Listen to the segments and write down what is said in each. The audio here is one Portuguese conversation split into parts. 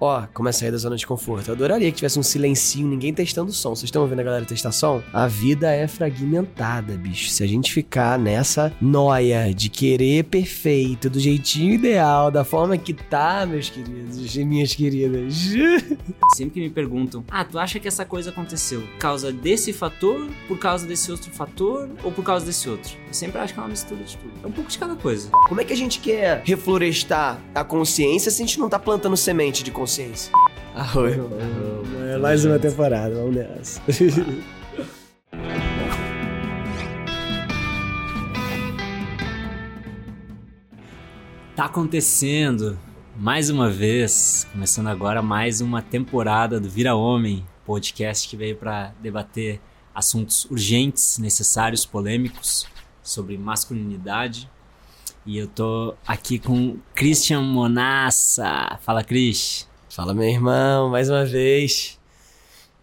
Ó, começa a sair da zona de conforto. Eu adoraria que tivesse um silencinho, ninguém testando som. Vocês estão ouvindo a galera testar som? A vida é fragmentada, bicho. Se a gente ficar nessa noia de querer perfeito, do jeitinho ideal, da forma que tá, meus queridos e minhas queridas. Sempre que me perguntam, ah, tu acha que essa coisa aconteceu por causa desse fator, por causa desse outro fator ou por causa desse outro? Eu sempre acho que é uma mistura de tudo. É um pouco de cada coisa. Como é que a gente quer reflorestar a consciência se a gente não tá plantando semente de consciência? Arroio. É mais uma temporada, vamos nessa. Tá acontecendo mais uma vez, começando agora mais uma temporada do Vira Homem, podcast que veio para debater assuntos urgentes, necessários, polêmicos sobre masculinidade. E eu tô aqui com Christian Monassa. Fala, Cris. Fala, meu irmão, mais uma vez.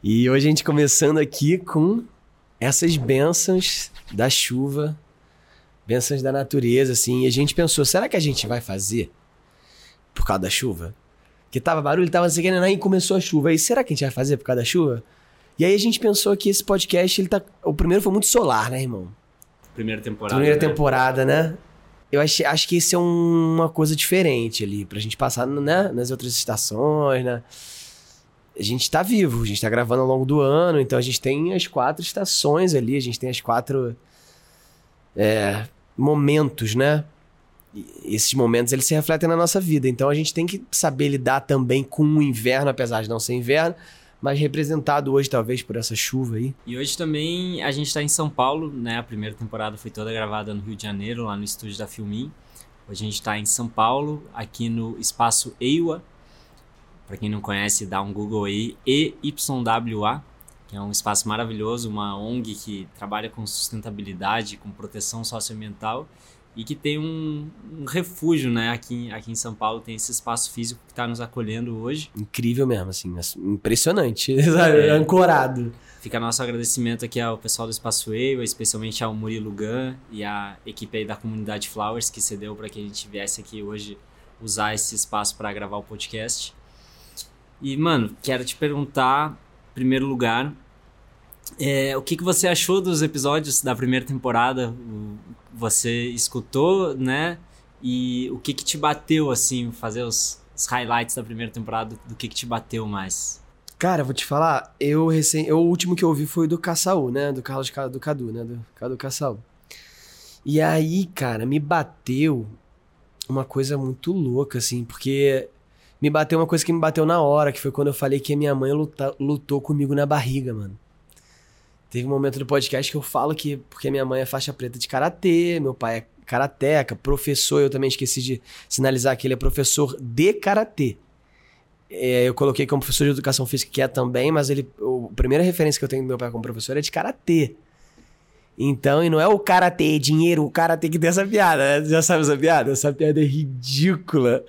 E hoje a gente começando aqui com essas bênçãos da chuva, bênçãos da natureza, assim. E a gente pensou, será que a gente vai fazer por causa da chuva? Que tava barulho, tava assim, e começou a chuva. Aí, será que a gente vai fazer por causa da chuva? E aí a gente pensou que esse podcast, ele tá... O primeiro foi muito solar, né, irmão? Primeira temporada. Primeira né? temporada, né? Eu acho, acho que isso é um, uma coisa diferente ali, pra gente passar né, nas outras estações, né? A gente tá vivo, a gente tá gravando ao longo do ano, então a gente tem as quatro estações ali, a gente tem as quatro é, momentos, né? E esses momentos eles se refletem na nossa vida, então a gente tem que saber lidar também com o inverno, apesar de não ser inverno, mas representado hoje talvez por essa chuva aí. E hoje também a gente está em São Paulo, né? A primeira temporada foi toda gravada no Rio de Janeiro, lá no estúdio da Filmin. Hoje a gente está em São Paulo, aqui no espaço EIWA. Para quem não conhece, dá um Google aí, EYWA, que é um espaço maravilhoso, uma ONG que trabalha com sustentabilidade, com proteção socioambiental e que tem um, um, refúgio, né? Aqui, aqui em São Paulo tem esse espaço físico que está nos acolhendo hoje. Incrível mesmo, assim, impressionante, é. ancorado. Fica nosso agradecimento aqui ao pessoal do Espaço Wave, especialmente ao Murilo Gun e à equipe aí da comunidade Flowers que cedeu para que a gente viesse aqui hoje usar esse espaço para gravar o podcast. E, mano, quero te perguntar, em primeiro lugar, é, o que, que você achou dos episódios da primeira temporada? Você escutou, né? E o que que te bateu, assim, fazer os, os highlights da primeira temporada, do que que te bateu mais? Cara, vou te falar, eu recém, eu, o último que eu ouvi foi do Caçaú, né? Do Carlos do Cadu, né? Do Cadu Caçaú. E aí, cara, me bateu uma coisa muito louca, assim, porque me bateu uma coisa que me bateu na hora, que foi quando eu falei que a minha mãe luta, lutou comigo na barriga, mano. Teve um momento do podcast que eu falo que, porque minha mãe é faixa preta de karatê, meu pai é karateca, professor, eu também esqueci de sinalizar que ele é professor de karatê. É, eu coloquei como professor de educação física, que é também, mas ele, a primeira referência que eu tenho do meu pai como professor é de karatê. Então, e não é o karatê dinheiro, o karatê que tem essa piada, né? Já sabe essa piada? Essa piada é ridícula.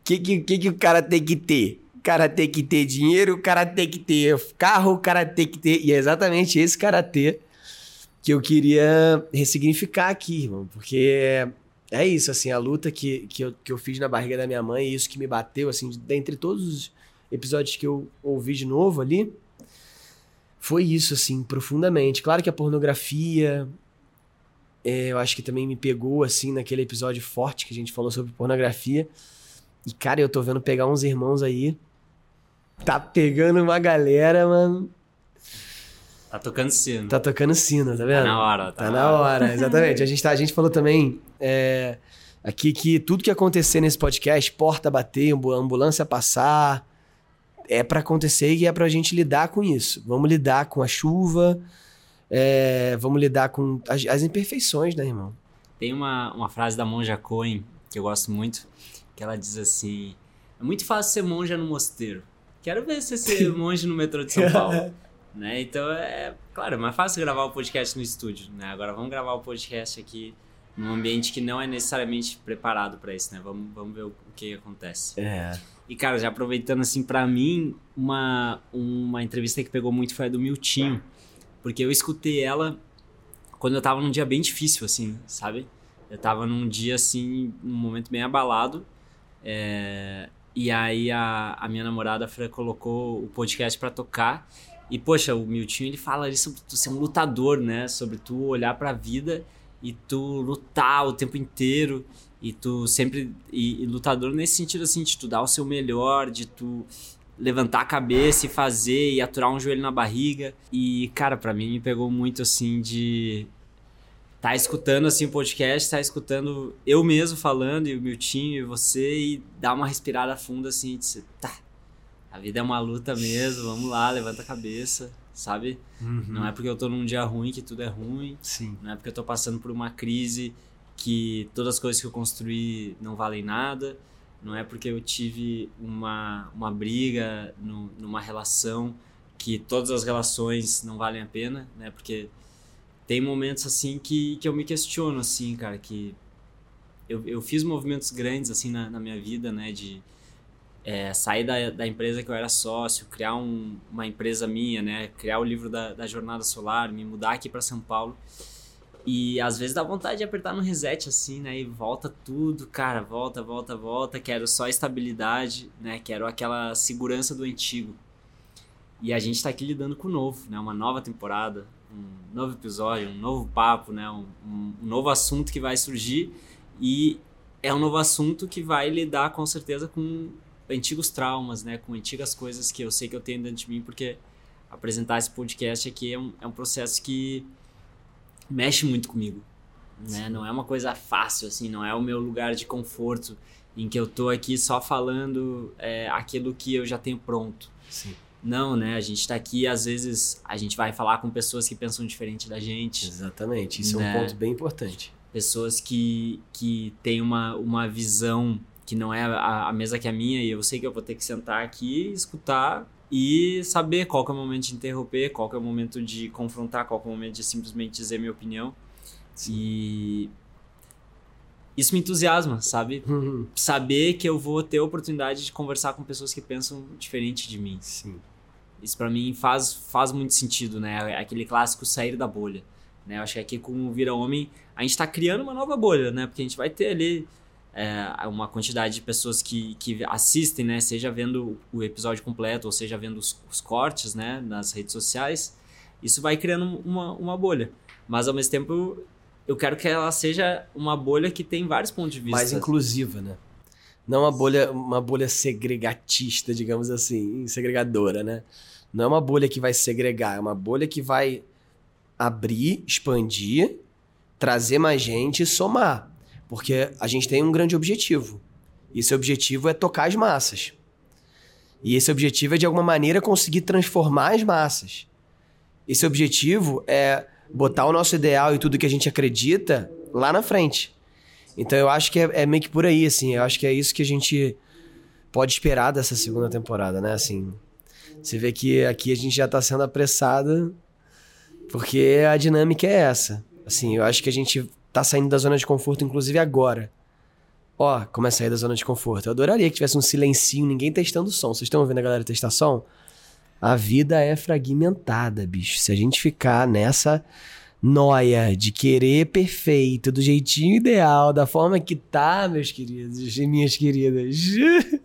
O que, que, que, que o cara tem que ter? Cara tem que ter dinheiro, o cara tem que ter carro, o cara tem que ter. E é exatamente esse karatê que eu queria ressignificar aqui, irmão. Porque é isso, assim, a luta que, que, eu, que eu fiz na barriga da minha mãe, e isso que me bateu, assim, dentre todos os episódios que eu ouvi de novo ali, foi isso, assim, profundamente. Claro que a pornografia, é, eu acho que também me pegou, assim, naquele episódio forte que a gente falou sobre pornografia. E, cara, eu tô vendo pegar uns irmãos aí Tá pegando uma galera, mano. Tá tocando sino. Tá tocando sino, tá vendo? Tá na hora. Tá, tá na hora, hora exatamente. A gente, tá, a gente falou também é, aqui que tudo que acontecer nesse podcast, porta bater, ambulância passar, é para acontecer e é pra gente lidar com isso. Vamos lidar com a chuva, é, vamos lidar com as, as, imperfeições, né, irmão? Tem uma, uma frase da Monja Cohen que eu gosto muito, que ela diz assim: É muito fácil ser monja no mosteiro. Quero ver você ser monge no metrô de São Paulo. né? Então é, claro, é mais fácil gravar o podcast no estúdio, né? Agora vamos gravar o podcast aqui num ambiente que não é necessariamente preparado para isso, né? Vamos, vamos ver o, o que acontece. É. E cara, já aproveitando assim para mim, uma uma entrevista que pegou muito foi a do Miltinho, porque eu escutei ela quando eu tava num dia bem difícil assim, sabe? Eu tava num dia assim, num momento bem abalado. É, E aí a, a minha namorada a Fran colocou o podcast para tocar. E, poxa, o Miltinho ele fala ali sobre tu ser um lutador, né? Sobre tu olhar pra vida e tu lutar o tempo inteiro. E tu sempre. E, e lutador nesse sentido, assim, de tu dar o seu melhor, de tu levantar a cabeça e fazer e aturar um joelho na barriga. E, cara, para mim me pegou muito assim de tá escutando assim o podcast, tá escutando eu mesmo falando e o Miltinho e você e dar uma respirada funda assim, de dizer, tá. A vida é uma luta mesmo, vamos lá, levanta a cabeça, sabe? Uhum. Não é porque eu tô num dia ruim que tudo é ruim, Sim. não é porque eu tô passando por uma crise que todas as coisas que eu construí não valem nada, não é porque eu tive uma, uma briga no, numa relação que todas as relações não valem a pena, né? Porque tem momentos assim que, que eu me questiono, assim, cara, que eu, eu fiz movimentos grandes assim na, na minha vida, né? De é, sair da, da empresa que eu era sócio, criar um, uma empresa minha, né? Criar o livro da, da Jornada Solar, me mudar aqui para São Paulo. E às vezes dá vontade de apertar no reset assim, né? E volta tudo, cara, volta, volta, volta. Quero só estabilidade, né? Quero aquela segurança do antigo. E a gente tá aqui lidando com o novo, né? Uma nova temporada, um novo episódio, um novo papo, né? Um, um, um novo assunto que vai surgir e é um novo assunto que vai lidar com certeza com antigos traumas, né? Com antigas coisas que eu sei que eu tenho dentro de mim, porque apresentar esse podcast aqui é um, é um processo que mexe muito comigo, né? Não é uma coisa fácil, assim, não é o meu lugar de conforto em que eu tô aqui só falando é, aquilo que eu já tenho pronto. Sim. Não, né? A gente tá aqui, às vezes, a gente vai falar com pessoas que pensam diferente da gente. Exatamente. Isso é Né? um ponto bem importante. Pessoas que, que têm uma, uma visão que não é a, a mesa que a minha, e eu sei que eu vou ter que sentar aqui, escutar e saber qual é o momento de interromper, qual é o momento de confrontar, qual é o momento de simplesmente dizer minha opinião. E isso me entusiasma, sabe? Uhum. Saber que eu vou ter a oportunidade de conversar com pessoas que pensam diferente de mim. Sim. Isso pra mim faz, faz muito sentido, né? É Aquele clássico sair da bolha. Né? Eu acho que aqui com o Vira Homem a gente tá criando uma nova bolha, né? Porque a gente vai ter ali é, uma quantidade de pessoas que, que assistem, né? Seja vendo o episódio completo ou seja vendo os, os cortes, né? Nas redes sociais. Isso vai criando uma, uma bolha. Mas ao mesmo tempo eu quero que ela seja uma bolha que tem vários pontos de vista. Mais inclusiva, né? Não uma bolha, uma bolha segregatista, digamos assim, segregadora, né? Não é uma bolha que vai segregar, é uma bolha que vai abrir, expandir, trazer mais gente e somar. Porque a gente tem um grande objetivo. E esse objetivo é tocar as massas. E esse objetivo é, de alguma maneira, conseguir transformar as massas. Esse objetivo é botar o nosso ideal e tudo que a gente acredita lá na frente. Então eu acho que é, é meio que por aí, assim. Eu acho que é isso que a gente pode esperar dessa segunda temporada, né? Assim, você vê que aqui a gente já tá sendo apressado porque a dinâmica é essa. Assim, eu acho que a gente tá saindo da zona de conforto, inclusive agora. Ó, como é sair da zona de conforto. Eu adoraria que tivesse um silencinho, ninguém testando som. Vocês estão ouvindo a galera testar som? A vida é fragmentada, bicho. Se a gente ficar nessa noia de querer perfeito, do jeitinho ideal, da forma que tá, meus queridos e minhas queridas.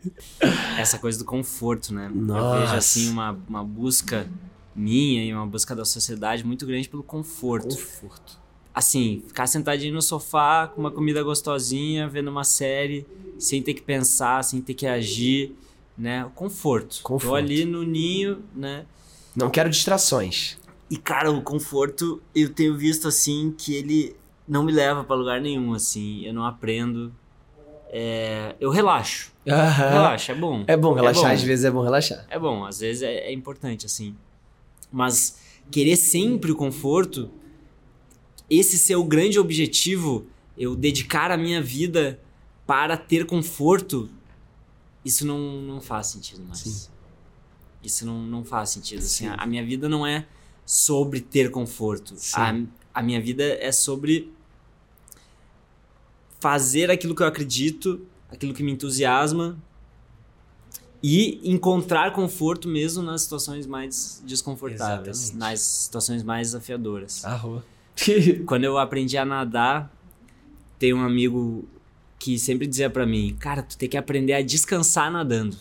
essa coisa do conforto, né? Eu Nossa. vejo assim uma, uma busca minha e uma busca da sociedade muito grande pelo conforto. Conforto. Assim, ficar sentadinho no sofá com uma comida gostosinha, vendo uma série, sem ter que pensar, sem ter que agir, né? O conforto. Tô Conforto. ali no ninho, né? Não quero distrações. E cara, o conforto eu tenho visto assim que ele não me leva pra lugar nenhum, assim. Eu não aprendo. É, eu relaxo. Aham. Relaxa, é bom. É bom relaxar, bom. às vezes é bom relaxar. É bom, às vezes é, é importante, assim. Mas querer sempre o conforto, esse ser o grande objetivo, eu dedicar a minha vida para ter conforto, isso não, não faz sentido mais. Sim. Isso não, não faz sentido. Assim, Sim. a, a minha vida não é sobre ter conforto. A, a minha vida é sobre fazer aquilo que eu acredito, aquilo que me entusiasma e encontrar conforto mesmo nas situações mais desconfortáveis, Exatamente. nas situações mais desafiadoras. Arroa. Quando eu aprendi a nadar, tem um amigo que sempre dizia para mim, cara, tu tem que aprender a descansar nadando,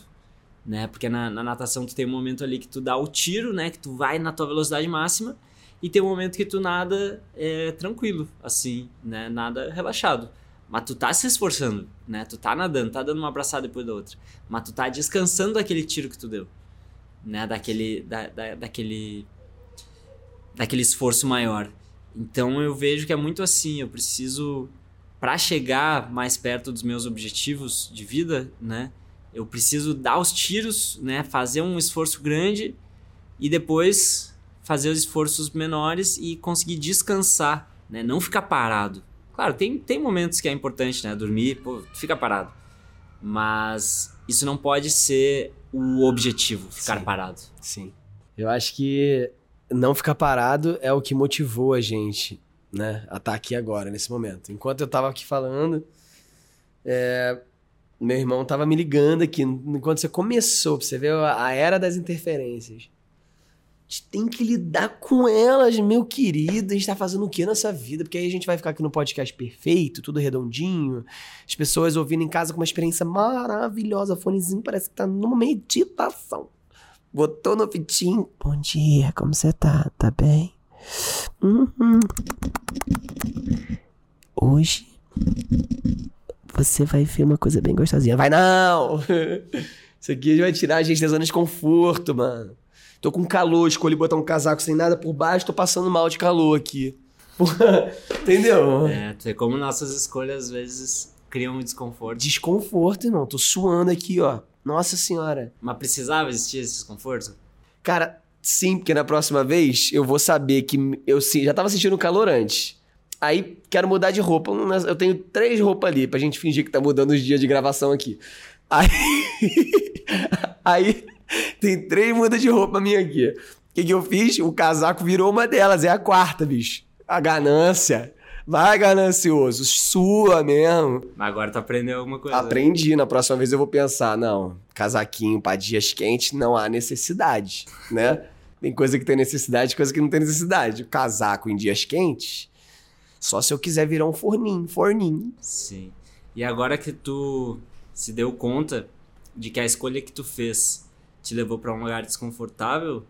né? Porque na, na, natação tu tem um momento ali que tu dá o tiro, né? Que tu vai na tua velocidade máxima e tem um momento que tu nada é, tranquilo, assim, né? Nada relaxado. Mas tu tá se esforçando, né? Tu tá nadando, tá dando uma abraçada depois da outra. Mas tu tá descansando daquele tiro que tu deu, né? Daquele, da, da, daquele, daquele esforço maior. Então eu vejo que é muito assim, eu preciso para chegar mais perto dos meus objetivos de vida, né? Eu preciso dar os tiros, né? Fazer um esforço grande e depois fazer os esforços menores e conseguir descansar, né? Não ficar parado. Claro, tem, tem momentos que é importante, né? Dormir, pô, fica parado. Mas isso não pode ser o objetivo, ficar Sim. parado. Sim. Eu acho que não ficar parado é o que motivou a gente né, a estar tá aqui agora, nesse momento. Enquanto eu tava aqui falando, é, meu irmão tava me ligando aqui, enquanto você começou, você ver a era das interferências. A gente tem que lidar com elas, meu querido. A gente tá fazendo o que nessa vida? Porque aí a gente vai ficar aqui no podcast perfeito, tudo redondinho. As pessoas ouvindo em casa com uma experiência maravilhosa. Fonezinho parece que tá numa meditação. Botou no fitinho. Bom dia, como você tá? Tá bem? Uhum. Hoje você vai ver uma coisa bem gostosinha. Vai não! Isso aqui vai tirar a gente da zona de conforto, mano. Tô com calor, escolhi botar um casaco sem nada por baixo, tô passando mal de calor aqui. Entendeu? É, é como nossas escolhas às vezes criam um desconforto. Desconforto, irmão. Tô suando aqui, ó. Nossa senhora. Mas precisava existir esse desconforto? Cara, sim, porque na próxima vez eu vou saber que eu já tava sentindo calor antes. Aí quero mudar de roupa. Eu tenho três roupas ali pra gente fingir que tá mudando os dias de gravação aqui. Aí. Aí tem três mudas de roupa minha aqui. O que, que eu fiz? O casaco virou uma delas, é a quarta, bicho. A ganância. Vai, ganancioso, sua mesmo. Mas agora tu aprendeu alguma coisa. Aprendi, na próxima vez eu vou pensar, não, casaquinho para dias quentes não há necessidade, né? Tem coisa que tem necessidade, coisa que não tem necessidade. O casaco em dias quentes, só se eu quiser virar um forninho, forninho. Sim. E agora que tu se deu conta de que a escolha que tu fez te levou para um lugar desconfortável,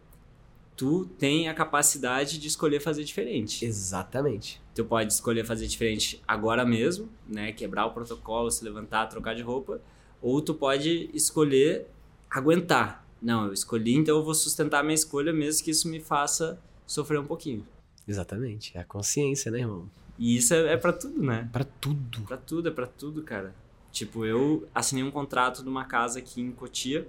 tu tem a capacidade de escolher fazer diferente. Exatamente. Tu pode escolher fazer diferente agora mesmo, né? Quebrar o protocolo, se levantar, trocar de roupa. Ou tu pode escolher aguentar. Não, eu escolhi, então eu vou sustentar a minha escolha, mesmo que isso me faça sofrer um pouquinho. Exatamente. É a consciência, né, irmão? E isso é, é para tudo, né? Para tudo. Para tudo, é para tudo, cara. Tipo, eu assinei um contrato numa casa aqui em Cotia.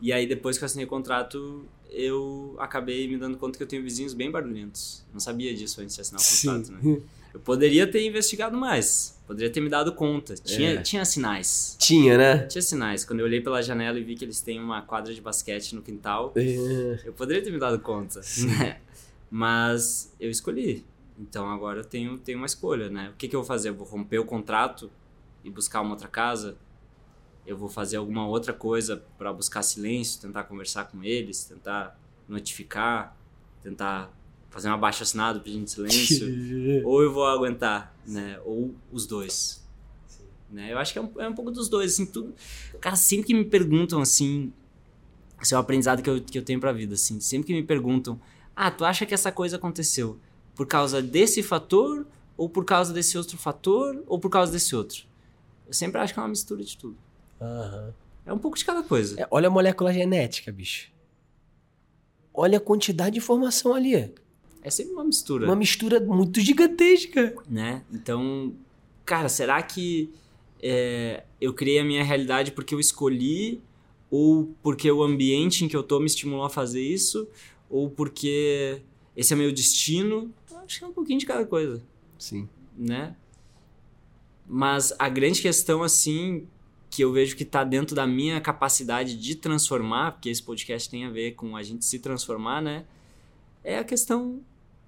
E aí, depois que eu assinei o contrato, eu acabei me dando conta que eu tenho vizinhos bem barulhentos. Não sabia disso antes de assinar o contrato, Sim. né? Eu poderia ter investigado mais. Poderia ter me dado conta. Tinha, É. tinha sinais. Tinha, né? Tinha sinais. Quando eu olhei pela janela e vi que eles têm uma quadra de basquete no quintal, É. eu poderia ter me dado conta, né? Mas eu escolhi. Então agora eu tenho, tenho uma escolha, né? O que, que eu vou fazer? Eu vou romper o contrato e buscar uma outra casa? Eu vou fazer alguma outra coisa para buscar silêncio, tentar conversar com eles, tentar notificar, tentar fazer um abaixo assinado pedindo silêncio? ou eu vou aguentar, né? Ou os dois. Né? Eu acho que é um, é um pouco dos dois, assim, tudo... Cara, sempre que me perguntam, assim... Esse é o aprendizado que eu, que eu tenho pra vida, assim. Sempre que me perguntam... Ah, tu acha que essa coisa aconteceu por causa desse fator? Ou por causa desse outro fator? Ou por causa desse outro? Eu sempre acho que é uma mistura de tudo. Aham. É um pouco de cada coisa. É, olha a molécula genética, bicho. Olha a quantidade de informação ali. É sempre uma mistura. Uma mistura muito gigantesca. né? Então, cara, será que é, eu criei a minha realidade porque eu escolhi ou porque o ambiente em que eu tô me estimulou a fazer isso ou porque esse é meu destino? Acho que é um pouquinho de cada coisa, Sim. né? Mas a grande questão, assim, que eu vejo que tá dentro da minha capacidade de transformar, porque esse podcast tem a ver com a gente se transformar, né? É a questão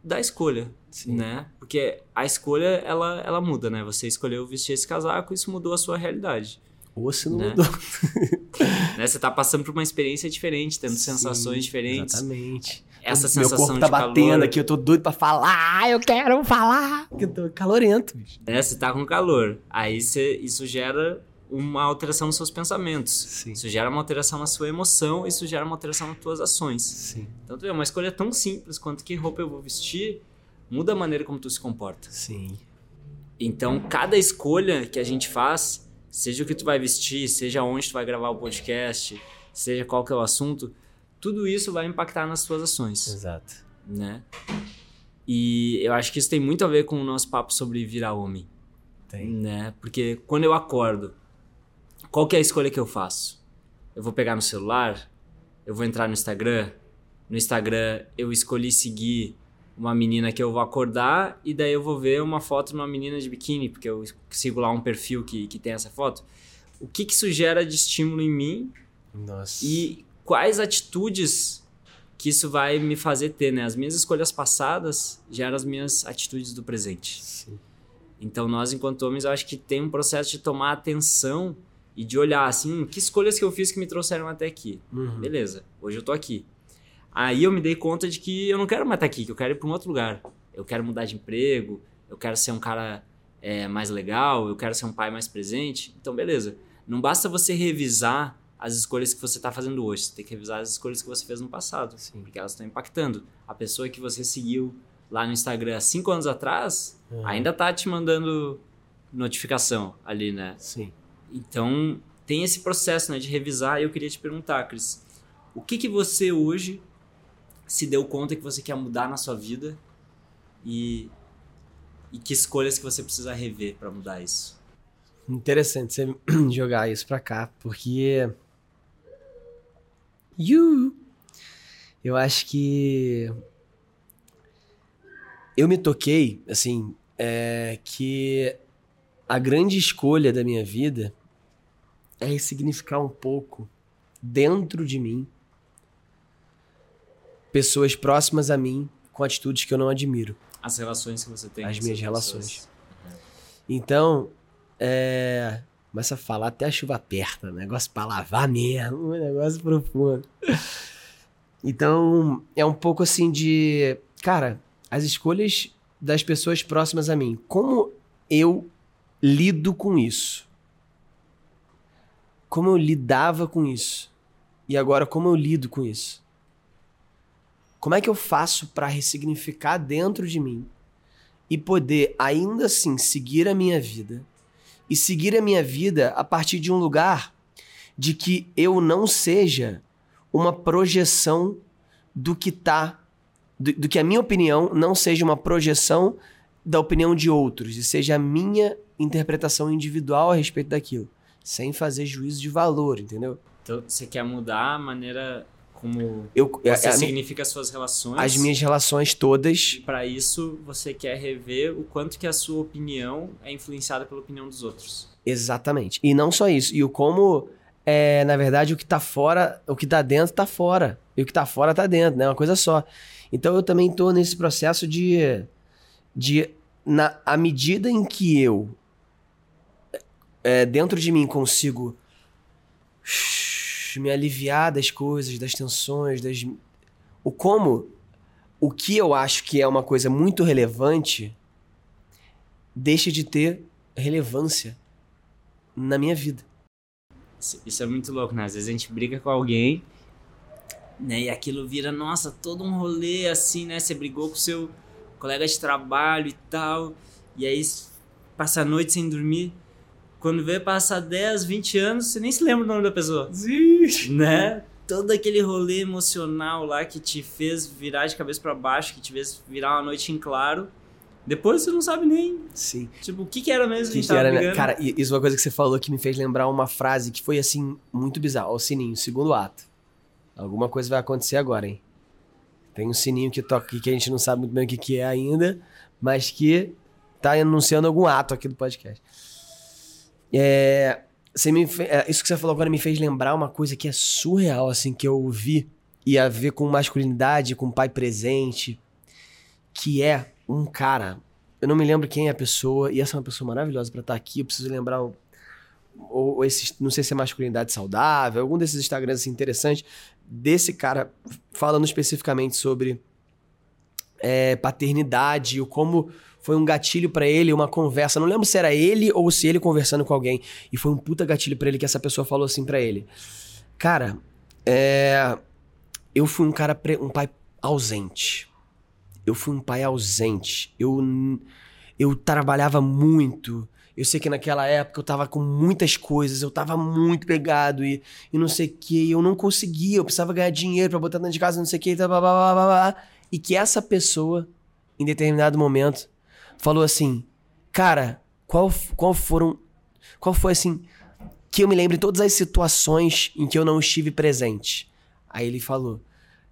da escolha Sim. né? Porque a escolha, ela, ela muda, né? Você escolheu vestir esse casaco, isso mudou a sua realidade. Ou se não Né? mudou. né? Você tá passando por uma experiência diferente, tendo Sim, sensações diferentes. Exatamente. essa Meu sensação corpo tá de batendo calor, aqui, eu tô doido pra falar, eu quero falar. Eu tô calorento, bicho. né? Você tá com calor. Aí você, isso gera uma alteração nos seus pensamentos. Sim. Isso gera uma alteração na sua emoção, isso gera uma alteração nas tuas ações. Sim. Então, tu vê, uma escolha tão simples quanto que roupa eu vou vestir muda a maneira como tu se comporta. Sim. Então, cada escolha que a gente faz, seja o que tu vai vestir, seja onde tu vai gravar o podcast, seja qual que é o assunto, tudo isso vai impactar nas tuas ações, Exato. né? E eu acho que isso tem muito a ver com o nosso papo sobre virar homem, Tem. né? Porque quando eu acordo, qual que é a escolha que eu faço? Eu vou pegar no celular, eu vou entrar no Instagram, no Instagram eu escolhi seguir uma menina que eu vou acordar e daí eu vou ver uma foto de uma menina de biquíni, porque eu sigo lá um perfil que, que tem essa foto. O que, que isso gera de estímulo em mim Nossa. e quais atitudes que isso vai me fazer ter, né? As minhas escolhas passadas geram as minhas atitudes do presente. Sim. Então nós, enquanto homens, eu acho que tem um processo de tomar atenção e de olhar assim, "Hum, que escolhas que eu fiz que me trouxeram até aqui. Uhum. Beleza, hoje eu tô aqui. Aí eu me dei conta de que eu não quero mais estar aqui, que eu quero ir para um outro lugar. Eu quero mudar de emprego, eu quero ser um cara é, mais legal, eu quero ser um pai mais presente. Então, beleza. Não basta você revisar as escolhas que você está fazendo hoje, você tem que revisar as escolhas que você fez no passado, Sim. porque elas estão impactando. A pessoa que você seguiu lá no Instagram há cinco anos atrás Uhum. ainda tá te mandando notificação ali, né? Sim. Então, tem esse processo né, de revisar. E eu queria te perguntar, Cris, o que, que você hoje se deu conta que você quer mudar na sua vida e, e que escolhas que você precisa rever para mudar isso? Interessante você jogar isso pra cá, porque. You! Eu acho que. Eu me toquei, assim, é, que a grande escolha da minha vida é ressignificar um pouco dentro de mim pessoas próximas a mim com atitudes que eu não admiro. As relações que você tem As minhas relações. pessoas. Então, é. Começa a falar até a chuva aperta, negócio pra lavar mesmo, um negócio profundo. Então, é um pouco assim de. Cara, as escolhas das pessoas próximas a mim. Como eu lido com isso? Como eu lidava com isso? E agora, como eu lido com isso? Como é que eu faço pra ressignificar dentro de mim e poder ainda assim seguir a minha vida e seguir a minha vida a partir de um lugar de que eu não seja uma projeção do que tá do, do que a minha opinião não seja uma projeção da opinião de outros e seja a minha interpretação individual a respeito daquilo, sem fazer juízo de valor, entendeu? Então, você quer mudar a maneira como Eu, a- você a mi- significa as suas relações. as minhas relações todas E para isso, você quer rever o quanto que a sua opinião é influenciada pela opinião dos outros. Exatamente. E não só isso. E o como, é, na verdade, o que tá fora, o que tá dentro tá fora. E o que tá fora tá dentro, né? É uma coisa só. Então eu também tô nesse processo de. de na, à medida em que eu, é, dentro de mim, consigo me aliviar das coisas, das tensões, das. O como. O que eu acho que é uma coisa muito relevante deixa de ter relevância na minha vida. Isso- é muito louco, né? Às vezes a gente briga com alguém, né? E aquilo vira, nossa, todo um rolê assim, né? Você brigou com seu colega de trabalho e tal, e aí passa a noite sem dormir. Quando vê passar 10, 20 anos, você nem se lembra o nome da pessoa, né? Todo aquele rolê emocional lá que te fez virar de cabeça pra baixo, que te fez virar uma noite em claro. Depois você não sabe nem, Sim. tipo, o que que era mesmo que, a Que gente tava era, né? brigando. Cara, e- isso é uma coisa que você falou que me fez lembrar uma frase que foi assim, muito bizarra. Ó, o sininho, segundo ato. Alguma coisa vai acontecer agora, hein? Tem um sininho que toca aqui que a gente não sabe muito bem o que, que é ainda, mas que tá anunciando algum ato aqui do podcast. É, você me é, isso que você falou agora me fez lembrar uma coisa que é surreal, assim, que eu vi e a ver com masculinidade, com pai presente, que é um cara. Eu não me lembro quem é a pessoa, e essa é uma pessoa maravilhosa pra estar aqui. Eu preciso lembrar o, ou, ou esse, não sei se é masculinidade saudável, algum desses Instagrams assim, interessantes, desse cara falando especificamente sobre é, paternidade, o como foi um gatilho para ele, uma conversa. Não lembro se era ele ou se ele conversando com alguém. E foi um puta gatilho para ele que essa pessoa falou assim para ele: Cara, é, eu fui um cara, um pai ausente. Eu fui um pai ausente. Eu, eu trabalhava muito. Eu sei que naquela época eu tava com muitas coisas, eu tava muito pegado e, e não sei o que, eu não conseguia, eu precisava ganhar dinheiro para botar dentro de casa, não sei o que, e que essa pessoa, em determinado momento, falou assim, cara, qual, qual foram, qual foi assim, que eu me lembre todas as situações em que eu não estive presente. Aí ele falou,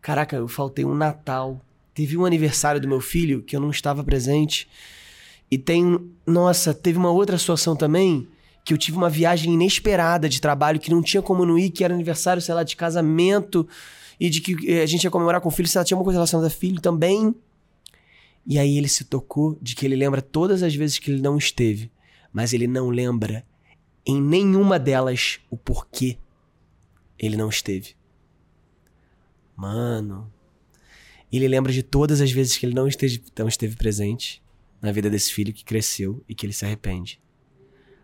caraca, eu faltei um Natal, teve um aniversário do meu filho que eu não estava presente, e tem. Nossa, teve uma outra situação também que eu tive uma viagem inesperada de trabalho que não tinha como não ir, que era aniversário, sei lá, de casamento e de que eh, a gente ia comemorar com o filho, se ela tinha uma coisa relacionada a filho também. E aí ele se tocou de que ele lembra todas as vezes que ele não esteve, mas ele não lembra em nenhuma delas o porquê ele não esteve. Mano, ele lembra de todas as vezes que ele não esteve, não esteve presente na vida desse filho que cresceu e que ele se arrepende.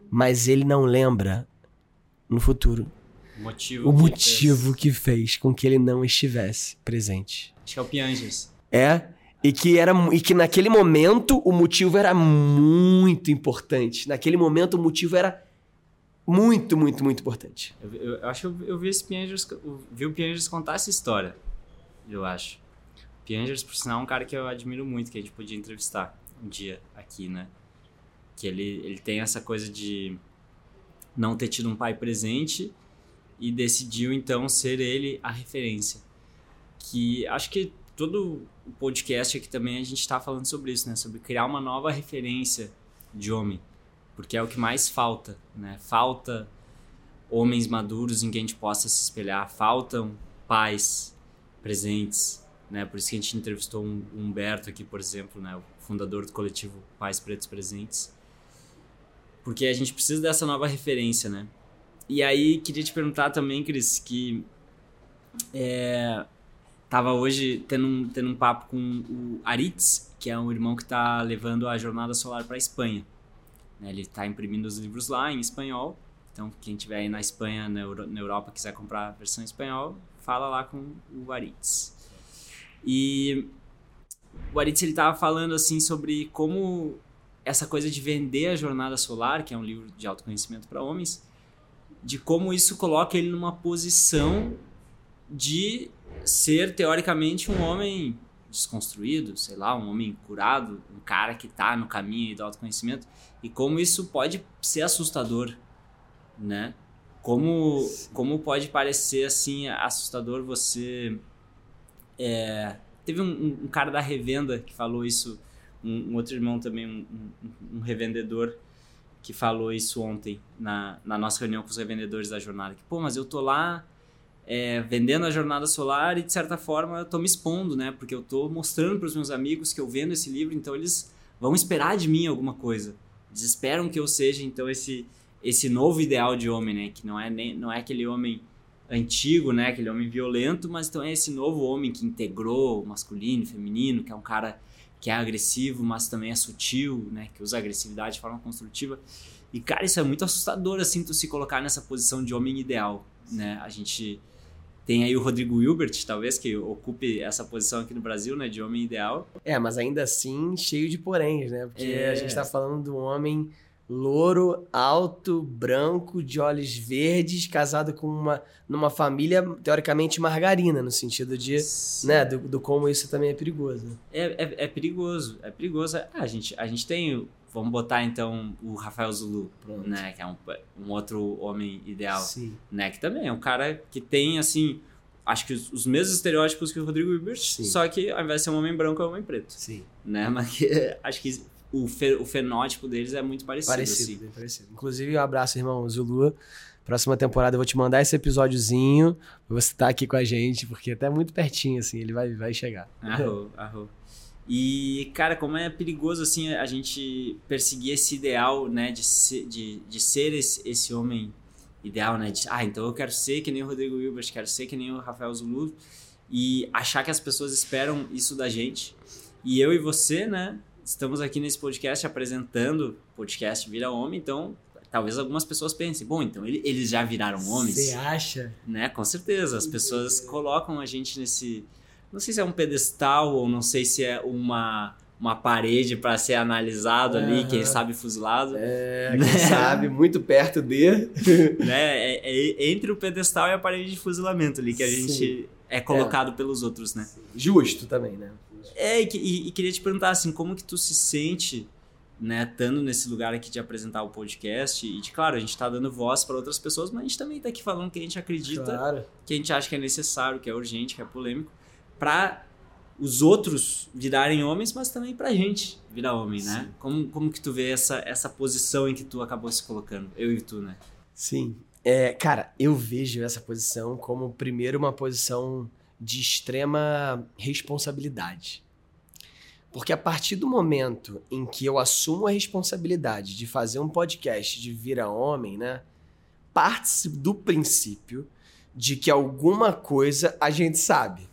Mas ele não lembra no futuro motivo o que motivo fez. que fez com que ele não estivesse presente. Acho que é o Pianges. É, e que era e que naquele momento o motivo era muito importante. Naquele momento o motivo era muito, muito, muito importante. Eu, eu, eu acho que eu, eu vi esse Piangers, vi o Piangers contar essa história. Eu acho. Piangers, por sinal, é um cara que eu admiro muito, que a gente podia entrevistar um dia aqui, né? Que ele, ele tem essa coisa de não ter tido um pai presente e decidiu então ser ele a referência. Que acho que todo o podcast aqui também a gente está falando sobre isso, né? Sobre criar uma nova referência de homem, porque é o que mais falta, né? Falta homens maduros em quem a gente possa se espelhar, faltam pais presentes, né? Por isso que a gente entrevistou um Humberto aqui, por exemplo, né? fundador do coletivo Pais Pretos Presentes. Porque a gente precisa dessa nova referência, né? E aí, queria te perguntar também, Cris, que é, tava hoje tendo um, tendo um papo com o Aritz, que é um irmão que está levando a Jornada Solar para a Espanha. Né? Ele está imprimindo os livros lá em espanhol. Então, quem tiver aí na Espanha, na, Euro, na Europa, quiser comprar a versão em espanhol, fala lá com o Aritz. E o Aritz ele tava falando assim sobre como essa coisa de vender a jornada solar, que é um livro de autoconhecimento para homens, de como isso coloca ele numa posição de ser teoricamente um homem desconstruído, sei lá, um homem curado, um cara que está no caminho do autoconhecimento e como isso pode ser assustador, né? Como como pode parecer assim assustador você é, Teve um, um, cara da revenda que falou isso, um, um outro irmão também, um, um, revendedor, que falou isso ontem na, na nossa reunião com os revendedores da jornada. Que, pô, mas eu tô lá é, vendendo a jornada solar e, de certa forma, eu tô me expondo, né? Porque eu tô mostrando para os meus amigos que eu vendo esse livro, então eles vão esperar de mim alguma coisa. Eles esperam que eu seja, então, esse, esse novo ideal de homem, né? Que não é, nem, não é aquele homem antigo, né? Aquele homem violento, mas então é esse novo homem que integrou o masculino e feminino, que é um cara que é agressivo, mas também é sutil, né? Que usa agressividade de forma construtiva. E, cara, isso é muito assustador, assim, tu se colocar nessa posição de homem ideal, né? A gente tem aí o Rodrigo Hilbert, talvez, que ocupe essa posição aqui no Brasil, né? De homem ideal. É, mas ainda assim, cheio de poréns, né? Porque é... a gente tá falando do homem louro, alto, branco, de olhos verdes, casado com uma numa família teoricamente margarina, no sentido de, né, do, do, como isso também é perigoso. É, é, é perigoso, é perigoso. Ah, a gente a gente tem, vamos botar então o Rafael Zulu, Pronto. né, que é um, um outro homem ideal, Sim. né, que também é um cara que tem assim acho que os, os, mesmos estereótipos que o Rodrigo Hilbert, só que ao invés de ser um homem branco, é um homem preto. Sim. Né? Mas que, acho que o, fe, o fenótipo deles é muito parecido. Parecido, assim. bem parecido. Inclusive, um abraço, irmão Zulu. Próxima temporada eu vou te mandar esse episódiozinho pra você estar tá aqui com a gente, porque até muito pertinho, assim, ele vai, vai chegar. Arro, arro. E, cara, como é perigoso, assim, a gente perseguir esse ideal, né, de ser, de, de ser esse, esse homem ideal, né, de, ah, então eu quero ser que nem o Rodrigo Wilbert, quero ser que nem o Rafael Zulu, e achar que as pessoas esperam isso da gente. E eu e você, né, estamos aqui nesse podcast apresentando podcast Vira Homem, então talvez algumas pessoas pensem, bom, então ele, eles já viraram homens. Você acha? Né, com certeza. As pessoas colocam a gente nesse. Não sei se é um pedestal ou não sei se é uma, uma parede para ser analisado ali, quem sabe fuzilado. É, quem né? sabe, muito perto de. né, é, é, entre o pedestal e a parede de fuzilamento ali que a Sim. gente é colocado é. pelos outros, né? Justo também, né? É, e, e, e, queria te perguntar assim, como que tu se sente, né, estando nesse lugar aqui de apresentar o podcast e de, claro, a gente está dando voz para outras pessoas, mas a gente também está aqui falando que a gente acredita, claro. que a gente acha que é necessário, que é urgente, que é polêmico, para os outros virarem homens, mas também pra gente virar homem, né? Como, como que tu vê essa, essa posição em que tu acabou se colocando, eu e tu, né? Sim. É, cara, eu vejo essa posição como, primeiro, uma posição de extrema responsabilidade. Porque a partir do momento em que eu assumo a responsabilidade de fazer um podcast de Vira Homem, né? Parte do princípio de que alguma coisa a gente sabe.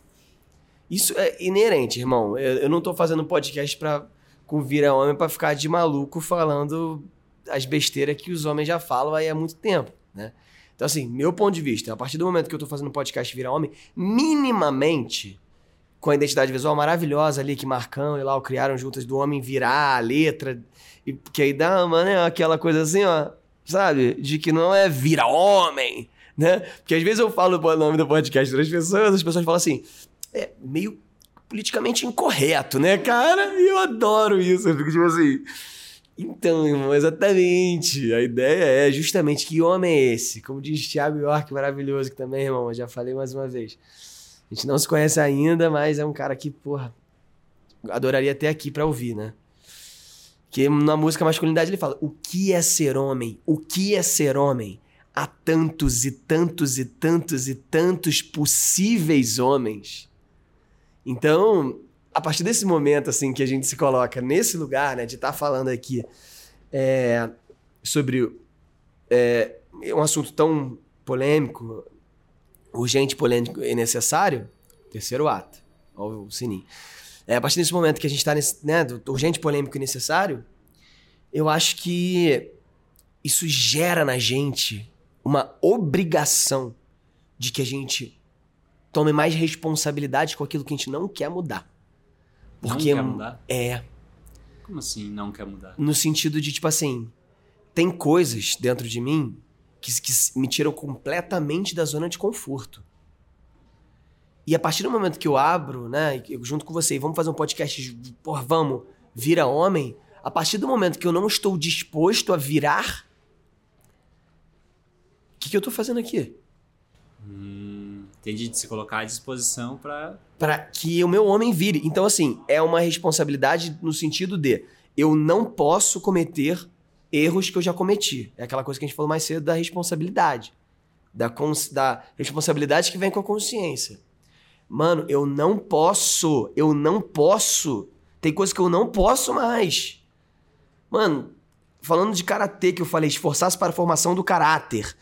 Isso é inerente, irmão. Eu, eu não tô fazendo podcast pra, com Vira Homem para ficar de maluco falando as besteiras que os homens já falam aí há muito tempo, né? Então, assim, meu ponto de vista, a partir do momento que eu tô fazendo podcast Vira Homem, minimamente, com a identidade visual maravilhosa ali que Marcão e lá criaram juntas do homem virar a letra, e, que aí dá, mano, é aquela coisa assim, ó, sabe? De que não é vira homem, né? Porque às vezes eu falo o nome do podcast das pessoas, as pessoas falam assim, é meio politicamente incorreto, né, cara? E eu adoro isso. Eu fico tipo assim. Então, irmão, exatamente. A ideia é justamente que homem é esse? Como diz Thiago York, maravilhoso, que também, irmão, eu já falei mais uma vez. A gente não se conhece ainda, mas é um cara que, porra, adoraria ter aqui pra ouvir, né? Que na música masculinidade ele fala: o que é ser homem? O que é ser homem? Há tantos e tantos e tantos e tantos possíveis homens então, a partir desse momento, assim, que a gente se coloca nesse lugar, né, de estar tá falando aqui é, sobre é, um assunto tão polêmico, urgente, polêmico e necessário, terceiro ato, ó, o sininho. É, a partir desse momento que a gente está nesse, né, do urgente, polêmico e necessário, eu acho que isso gera na gente uma obrigação de que a gente tome mais responsabilidade com aquilo que a gente não quer mudar. Porque não quer mudar? É. Como assim não quer mudar? No sentido de, tipo assim, tem coisas dentro de mim que, que me tiram completamente da zona de conforto. E a partir do momento que eu abro, né, junto com você, vamos fazer um podcast, porra, vamos, vira homem. A partir do momento que eu não estou disposto a virar, o que, que eu estou fazendo aqui? Hum, entendi de se colocar à disposição para para que o meu homem vire. Então assim, é uma responsabilidade no sentido de eu não posso cometer erros que eu já cometi. É aquela coisa que a gente falou mais cedo da responsabilidade. Da, da responsabilidade que vem com a consciência. Mano, eu não posso, eu não posso. Tem coisas que eu não posso mais. Mano, falando de karatê que eu falei, esforçar-se para a formação do caráter.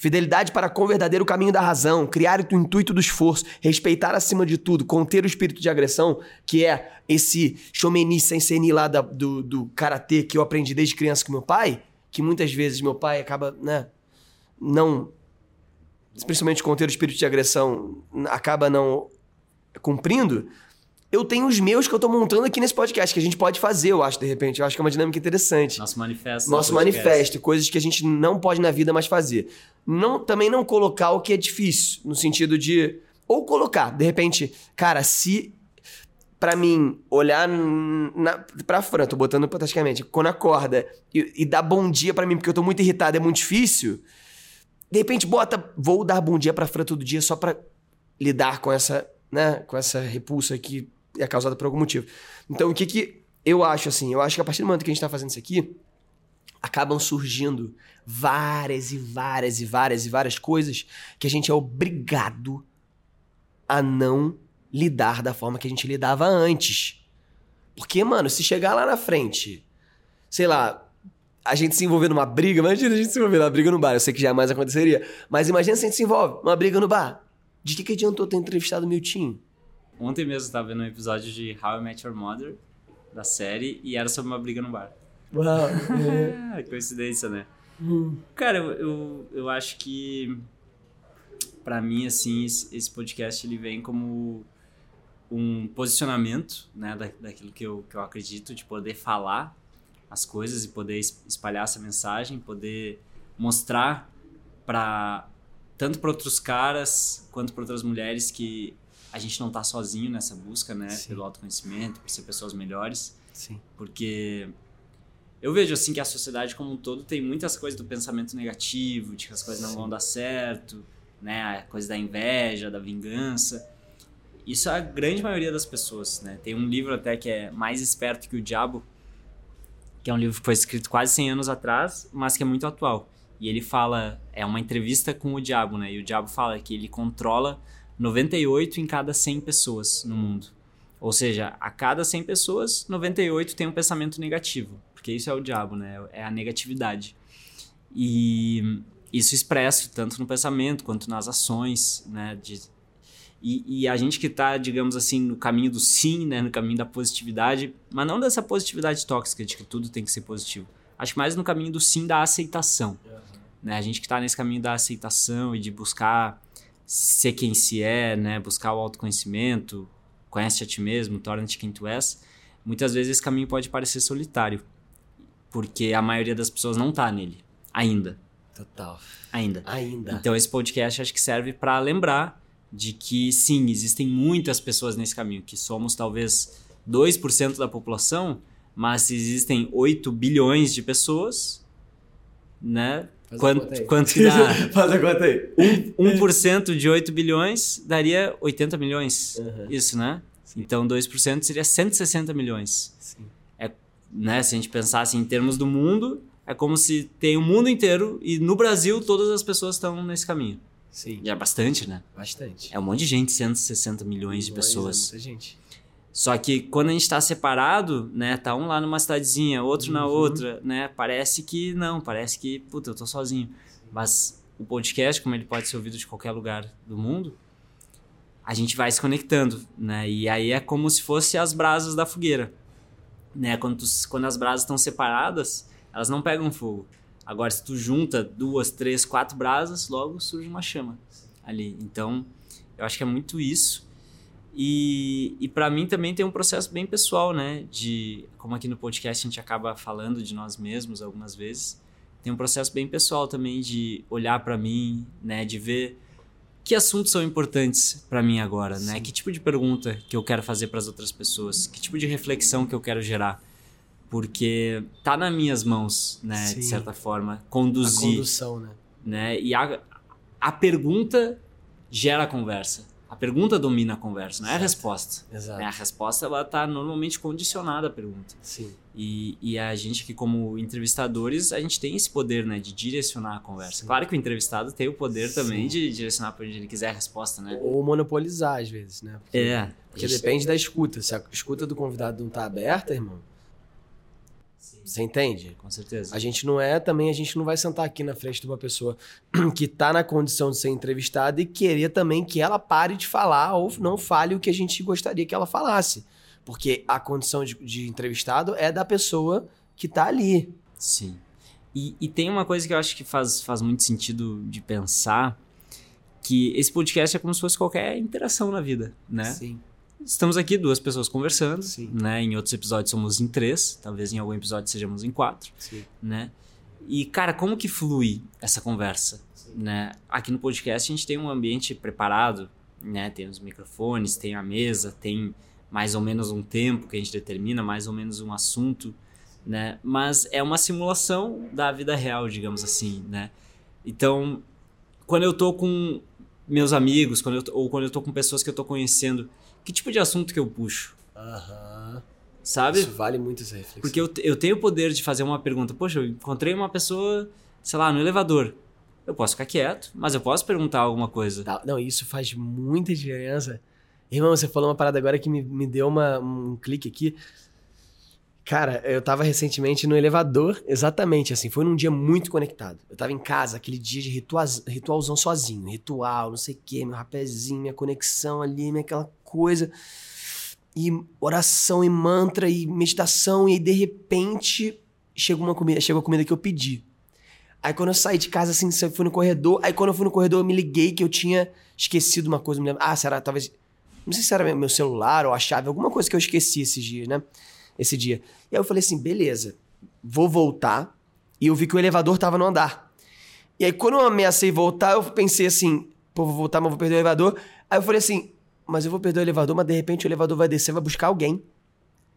Fidelidade para com o verdadeiro caminho da razão, criar o intuito do esforço, respeitar acima de tudo, conter o espírito de agressão, que é esse shomeni sensei lá da, do, do karatê que eu aprendi desde criança com meu pai, que muitas vezes meu pai acaba, né, não, principalmente conter o espírito de agressão, acaba não cumprindo, eu tenho os meus que eu tô montando aqui nesse podcast, que a gente pode fazer, eu acho, de repente. Eu acho que é uma dinâmica interessante. Nosso manifesto. Nosso manifesto, coisas que a gente não pode na vida mais fazer. Não, também não colocar o que é difícil, no sentido de. Ou colocar, de repente, cara, se para mim olhar na, pra Fran, tô botando praticamente, quando acorda e, e dar bom dia para mim, porque eu tô muito irritado, é muito difícil. De repente, bota, vou dar bom dia pra Fran todo dia só pra lidar com essa, né, com essa repulsa que é causada por algum motivo. Então, o que que eu acho assim? Eu acho que a partir do momento que a gente tá fazendo isso aqui, acabam surgindo várias e várias e várias e várias coisas que a gente é obrigado a não lidar da forma que a gente lidava antes. Porque, mano, se chegar lá na frente, sei lá, a gente se envolver numa briga, imagina a gente se envolver numa briga no bar, eu sei que jamais aconteceria, mas imagina se a gente se envolve numa briga no bar. De que, que adiantou ter entrevistado o Milton? Ontem mesmo eu tava vendo um episódio de How I Met Your Mother, da série, e era sobre uma briga no bar. Uau! Ah, coincidência, né? Hum. Cara, eu, eu, eu acho que pra mim, assim, esse podcast ele vem como um posicionamento, né, da, daquilo que eu, que eu acredito, de poder falar as coisas e poder es- espalhar essa mensagem, poder mostrar para tanto para outros caras quanto para outras mulheres que a gente não tá sozinho nessa busca, né, Sim. pelo autoconhecimento, por ser pessoas melhores Sim. porque eu vejo assim que a sociedade como um todo tem muitas coisas do pensamento negativo, de que as coisas não Sim. vão dar certo, né, a coisa da inveja, da vingança. Isso é a grande maioria das pessoas, né? Tem um livro até que é Mais Esperto que o Diabo, que é um livro que foi escrito quase 100 anos atrás, mas que é muito atual. E ele fala, é uma entrevista com o diabo, né? E o diabo fala que ele controla 98 em cada 100 pessoas no mundo. Ou seja, a cada 100 pessoas, 98 tem um pensamento negativo. Porque isso é o diabo, né? É a negatividade. E isso expresso tanto no pensamento quanto nas ações, né? De, e, e a gente que tá, digamos assim, no caminho do sim, né? No caminho da positividade, mas não dessa positividade tóxica, de que tudo tem que ser positivo. Acho mais no caminho do sim da aceitação. Né? A gente que tá nesse caminho da aceitação e de buscar ser quem se é, né? Buscar o autoconhecimento, conhece a ti mesmo, torna-te quem tu és. Muitas vezes esse caminho pode parecer solitário, porque a maioria das pessoas não tá nele ainda, Total. ainda. Ainda. Então esse podcast acho que serve para lembrar de que sim, existem muitas pessoas nesse caminho, que somos talvez 2% da população, mas existem 8 bilhões de pessoas, né? Faz Quanto, quanto que dá? Faz a conta aí. 1% de 8 bilhões daria 80 milhões. Uhum. Isso, né? Então 2% seria 160 milhões. Sim. Né? Se a gente pensasse em termos do mundo, é como se tem o mundo inteiro e no Brasil todas as pessoas estão nesse caminho. Sim. E é bastante, né? Bastante. É um monte de gente, 160 milhões de Mas é pessoas. muita gente. Só que quando a gente tá separado, né? Tá um lá numa cidadezinha, outro na Uhum. outra, né? Parece que não, parece que, puta, eu tô sozinho. Mas o podcast, como ele pode ser ouvido de qualquer lugar do mundo, a gente vai se conectando, né? E aí é como se fosse as brasas da fogueira, né? Quando, tu- quando as brasas estão separadas, elas não pegam fogo. Agora, se tu junta duas, três, quatro brasas, logo surge uma chama ali. Então, eu acho que é muito isso. E, e para mim também tem um processo bem pessoal, né? De como aqui no podcast a gente acaba falando de nós mesmos algumas vezes, tem um processo bem pessoal também de olhar para mim, né? De ver que assuntos são importantes para mim agora, né? Sim. Que tipo de pergunta que eu quero fazer para as outras pessoas? Que tipo de reflexão que eu quero gerar? Porque tá nas minhas mãos, né? De Sim. certa forma, A conduzir condução, né? né? E a, a pergunta gera a conversa. A pergunta domina a conversa, não é a resposta. Exato. né? A resposta ela tá normalmente condicionada à pergunta. Sim. E, e a gente que como entrevistadores, a gente tem esse poder, né, de direcionar a conversa. Sim. Claro que o entrevistado tem o poder Sim. também de direcionar para onde ele quiser a resposta, né? Ou monopolizar, às vezes, né? Porque, É. Porque depende da escuta. Se a escuta do convidado não tá aberta, irmão, você entende? Com certeza. A gente não é também, a gente não vai sentar aqui na frente de uma pessoa que tá na condição de ser entrevistada e querer também que ela pare de falar ou não fale o que a gente gostaria que ela falasse. Porque a condição de, de entrevistado é da pessoa que tá ali. Sim. E, e tem uma coisa que eu acho que faz, faz muito sentido de pensar, que esse podcast é como se fosse qualquer interação na vida, né? Sim. Estamos aqui, duas pessoas conversando, Sim. né? Em outros episódios somos em três, talvez em algum episódio sejamos em quatro, Sim. né? E, cara, como que flui essa conversa, né? Aqui no podcast a gente tem um ambiente preparado, né? Tem os microfones, tem a mesa, tem mais ou menos um tempo que a gente determina, mais ou menos um assunto, né? Mas é uma simulação da vida real, digamos assim, né? Então, quando eu tô com meus amigos, quando eu ou quando eu tô com pessoas que eu tô conhecendo, que tipo de assunto que eu puxo, Aham. sabe? Isso vale muito essa reflexão. Porque eu, eu tenho o poder de fazer uma pergunta. Poxa, eu encontrei uma pessoa, sei lá, no elevador. Eu posso ficar quieto, mas eu posso perguntar alguma coisa. Não, isso faz muita diferença. Irmão, você falou uma parada agora que me, me deu uma, um clique aqui. Cara, eu tava recentemente no elevador, exatamente assim, foi num dia muito conectado. Eu tava em casa, aquele dia de ritual, ritualzão sozinho, ritual, não sei o quê, meu rapézinho, minha conexão ali, minha aquela coisa. E oração e mantra e meditação, e aí de repente chegou uma comida, chegou a comida que eu pedi. Aí quando eu saí de casa, assim, fui no corredor, aí quando eu fui no corredor eu me liguei que eu tinha esquecido uma coisa, me lembro. Ah, será, talvez, não sei se era meu celular ou a chave, alguma coisa que eu esqueci esses dias, né? Esse dia. E aí eu falei assim, beleza, vou voltar. E eu vi que o elevador tava no andar. E aí quando eu ameacei voltar, eu pensei assim, pô, vou voltar, mas vou perder o elevador. Aí eu falei assim, mas eu vou perder o elevador, mas de repente o elevador vai descer, vai buscar alguém.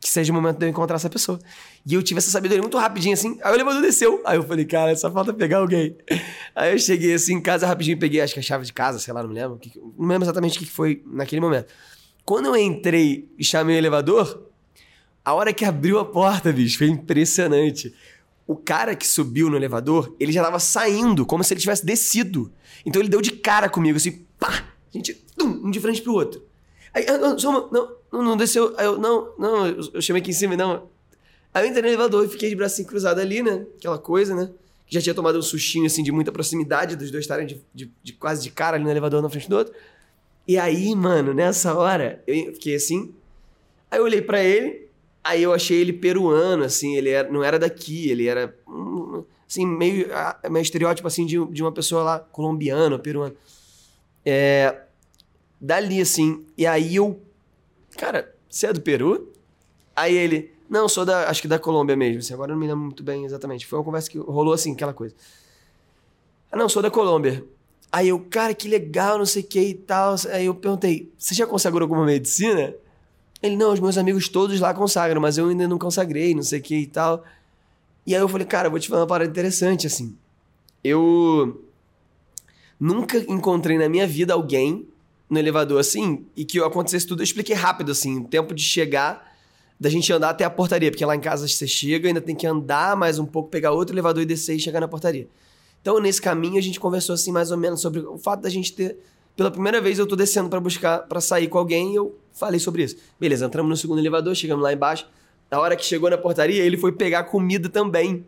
Que seja o momento de eu encontrar essa pessoa. E eu tive essa sabedoria muito rapidinho, assim. Aí o elevador desceu. Aí eu falei, cara, só falta pegar alguém. Aí eu cheguei assim em casa rapidinho, peguei acho que a chave de casa, sei lá, não me lembro. Não lembro exatamente o que foi naquele momento. Quando eu entrei e chamei o elevador, a hora que abriu a porta, bicho, foi impressionante. O cara que subiu no elevador, ele já tava saindo, como se ele tivesse descido. Então ele deu de cara comigo, assim, pá! A gente, tum, um de frente pro outro. Aí, ah, não, não, não, não desceu. Aí eu, não, não, eu, eu chamei aqui em cima, não. Aí eu entrei no elevador e fiquei de bracinho cruzado ali, né? Aquela coisa, né? Que já tinha tomado um sustinho, assim, de muita proximidade, dos dois estarem de, de, de quase de cara ali no elevador, na frente do outro. E aí, mano, nessa hora, eu fiquei assim. Aí eu olhei para ele, Aí eu achei ele peruano, assim, ele era, não era daqui, ele era, assim, meio, meio estereótipo, assim, de, de uma pessoa lá, colombiana, peruana. É, dali, assim, e aí eu, cara, você é do Peru? Aí ele, não, sou da, acho que da Colômbia mesmo, assim, agora não me lembro muito bem exatamente. Foi uma conversa que rolou assim, aquela coisa. Ah, não, sou da Colômbia. Aí eu, cara, que legal, não sei o que e tal. Aí eu perguntei, você já consagrou alguma medicina? Ele, não, os meus amigos todos lá consagram, mas eu ainda não consagrei, não sei o que e tal. E aí eu falei, cara, vou te falar uma parada interessante, assim. Eu nunca encontrei na minha vida alguém no elevador assim e que acontecesse tudo. Eu expliquei rápido, assim, o tempo de chegar, da gente andar até a portaria, porque lá em casa você chega, ainda tem que andar mais um pouco, pegar outro elevador e descer e chegar na portaria. Então, nesse caminho, a gente conversou assim mais ou menos sobre o fato da gente ter pela primeira vez eu tô descendo para buscar, para sair com alguém e eu falei sobre isso. Beleza, entramos no segundo elevador, chegamos lá embaixo. Na hora que chegou na portaria, ele foi pegar comida também.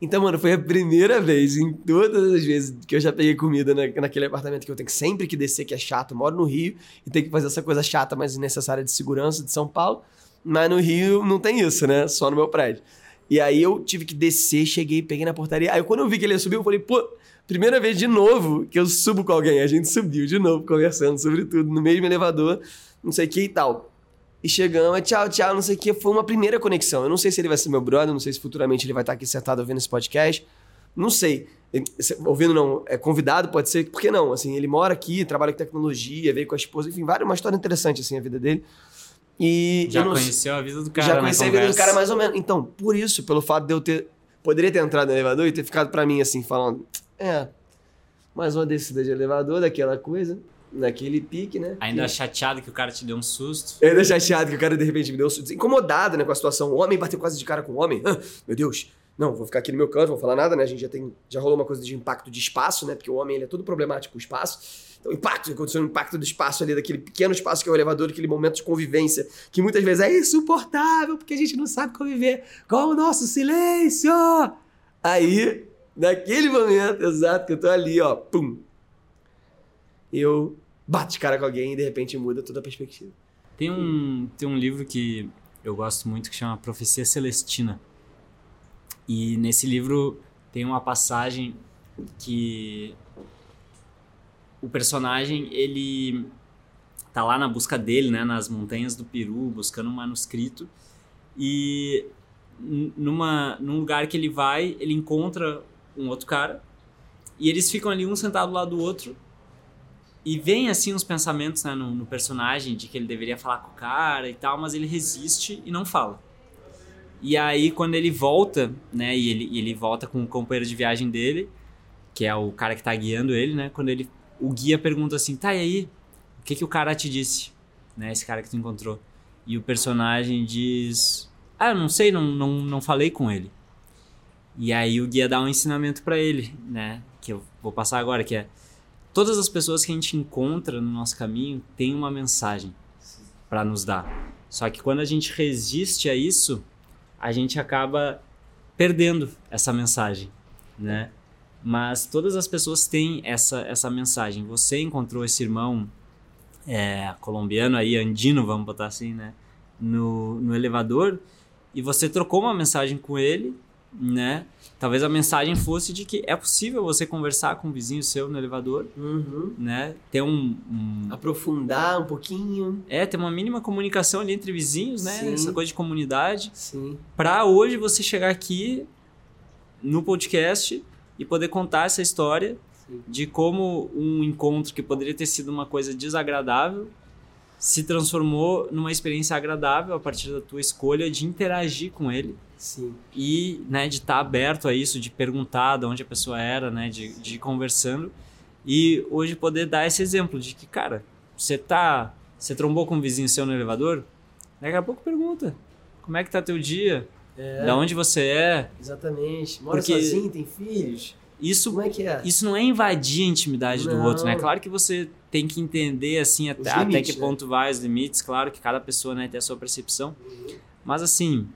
Então, mano, foi a primeira vez em todas as vezes que eu já peguei comida na, naquele apartamento que eu tenho que sempre que descer, que é chato. Eu moro no Rio e tenho que fazer essa coisa chata, mas necessária de segurança de São Paulo. Mas no Rio não tem isso, né? Só no meu prédio. E aí eu tive que descer, cheguei, peguei na portaria. Aí quando eu vi que ele ia subir, eu falei, pô, Primeira vez de novo que eu subo com alguém. A gente subiu de novo, conversando sobre tudo, no mesmo elevador, não sei o que e tal. E chegamos, tchau, tchau, não sei o que. Foi uma primeira conexão. Eu não sei se ele vai ser meu brother, não sei se futuramente ele vai estar aqui sentado ouvindo esse podcast. Não sei. Ouvindo não, é convidado, pode ser, por que não? Assim, ele mora aqui, trabalha com tecnologia, veio com a esposa, enfim, várias, uma história interessante, assim, a vida dele. E já não, conheceu a vida do cara. Já conheci a vida do cara mais ou menos. Então, por isso, pelo fato de eu ter. Poderia ter entrado no elevador e ter ficado para mim assim, falando. É. Mais uma descida de elevador, daquela coisa, naquele pique, né? Ainda que... chateado que o cara te deu um susto. Ainda chateado que o cara de repente me deu um susto. Incomodado, né, com a situação. O homem bateu quase de cara com o homem. Ah, meu Deus. Não, vou ficar aqui no meu canto, vou falar nada, né? A gente já tem. Já rolou uma coisa de impacto de espaço, né? Porque o homem ele é todo problemático com o espaço. Então, impacto, aconteceu um impacto do espaço ali, daquele pequeno espaço que é o elevador, aquele momento de convivência, que muitas vezes é insuportável, porque a gente não sabe conviver com o nosso silêncio. Aí naquele momento exato que eu tô ali, ó, pum, eu bato de cara com alguém e de repente muda toda a perspectiva. Tem um, tem um livro que eu gosto muito que chama Profecia Celestina. E nesse livro tem uma passagem que o personagem ele tá lá na busca dele, né, nas montanhas do Peru, buscando um manuscrito e numa num lugar que ele vai, ele encontra um outro cara. E eles ficam ali um sentado lá do outro. E vem assim uns pensamentos né, no, no, personagem de que ele deveria falar com o cara e tal, mas ele resiste e não fala. E aí quando ele volta, né, e ele, e ele volta com o companheiro de viagem dele, que é o cara que tá guiando ele, né, quando ele o guia pergunta assim: "Tá e aí? O que que o cara te disse?" Né, esse cara que tu encontrou. E o personagem diz: "Ah, eu não sei, não, não, não falei com ele." E aí o guia dá um ensinamento para ele, né? Que eu vou passar agora, que é todas as pessoas que a gente encontra no nosso caminho têm uma mensagem para nos dar. Só que quando a gente resiste a isso, a gente acaba perdendo essa mensagem, né? Mas todas as pessoas têm essa, essa mensagem. Você encontrou esse irmão é, colombiano aí, andino, vamos botar assim, né? No, no elevador e você trocou uma mensagem com ele, né? Talvez a mensagem fosse de que é possível você conversar com um vizinho seu no elevador, Uhum. né? Ter um, um- Aprofundar um pouquinho. é ter uma mínima comunicação ali entre vizinhos, né? Sim. Essa coisa de comunidade. Sim. Pra hoje você chegar aqui no podcast e poder contar essa história Sim. de como um encontro que poderia ter sido uma coisa desagradável se transformou numa experiência agradável a partir da tua escolha de interagir com ele Sim. e né, de estar aberto a isso, de perguntar de onde a pessoa era, né, de, de ir conversando e hoje poder dar esse exemplo de que, cara, você tá, você trombou com um vizinho seu no elevador, daqui a pouco pergunta, como é que tá teu dia, É, da onde você é, exatamente. Mora Porque- sozinho, tem filhos. isso Como é que é? isso não é invadir a intimidade do Não. outro, né? Claro que você tem que entender assim até, até limites, que né? ponto vai os limites, claro que cada pessoa né, tem a sua percepção. Mas assim,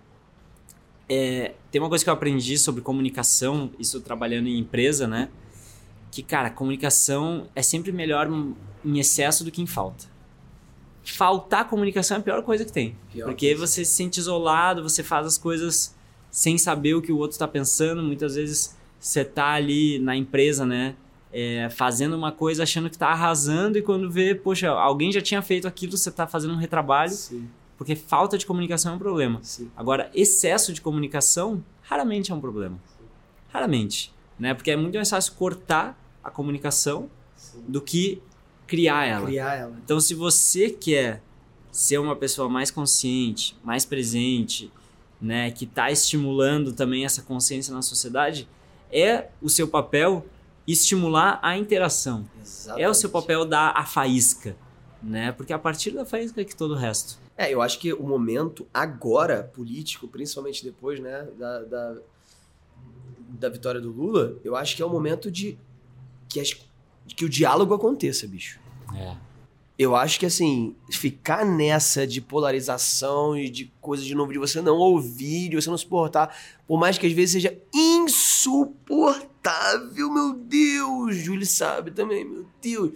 é, tem uma coisa que eu aprendi sobre comunicação, isso trabalhando em empresa, né? Que, cara, comunicação é sempre melhor em excesso do que em falta. Faltar comunicação é a pior coisa que tem. Pior Porque coisa. você se sente isolado, você faz as coisas sem saber o que o outro está pensando. Muitas vezes você tá ali na empresa, né? é, fazendo uma coisa achando que tá arrasando e quando vê, poxa, alguém já tinha feito aquilo, você tá fazendo um retrabalho, Sim, porque falta de comunicação é um problema. sim. Agora, excesso de comunicação raramente é um problema. Raramente, né? Porque é muito mais fácil cortar a comunicação sim. do que criar ela. Criar ela. Então, se você quer ser uma pessoa mais consciente, mais presente, né, que está estimulando também essa consciência na sociedade, é o seu papel estimular a interação. Exatamente. É o seu papel dar a faísca, né? Porque a partir da faísca é que todo o resto. É, eu acho que o momento agora, político, principalmente depois, né, da, da, da vitória do Lula, eu acho que é o momento de que, as, que o diálogo aconteça, bicho. É. Eu acho que, assim, ficar nessa de polarização e de coisa de novo, de você não ouvir, de você não suportar, por mais que às vezes seja insuportável, meu Deus, Júlio sabe também, meu Deus.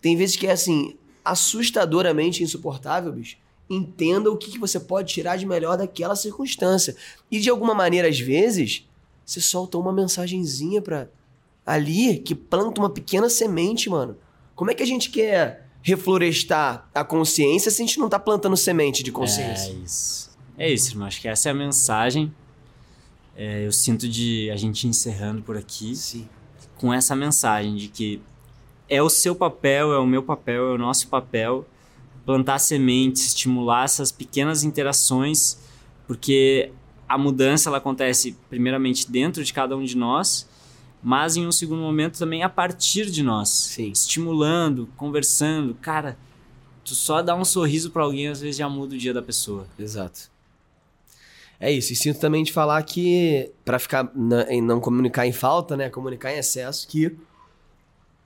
Tem vezes que é, assim, assustadoramente insuportável, bicho. Entenda o que, que você pode tirar de melhor daquela circunstância. E de alguma maneira, às vezes, você solta uma mensagenzinha pra ali que planta uma pequena semente, mano. Como é que a gente quer reflorestar a consciência se a gente não tá plantando semente de É consciência? isso. É isso, irmão. Acho que essa é a mensagem. É, eu sinto de a gente encerrando por aqui. Sim. com essa mensagem de que é o seu papel, é o meu papel, é o nosso papel plantar sementes, estimular essas pequenas interações, porque a mudança ela acontece primeiramente dentro de cada um de nós, mas em um segundo momento também a partir de nós, Sim. estimulando, conversando, cara, tu só dá um sorriso para alguém às vezes já muda o dia da pessoa. Exato. É isso. E sinto também de falar que, pra ficar na- em não comunicar em falta, né? Comunicar em excesso, que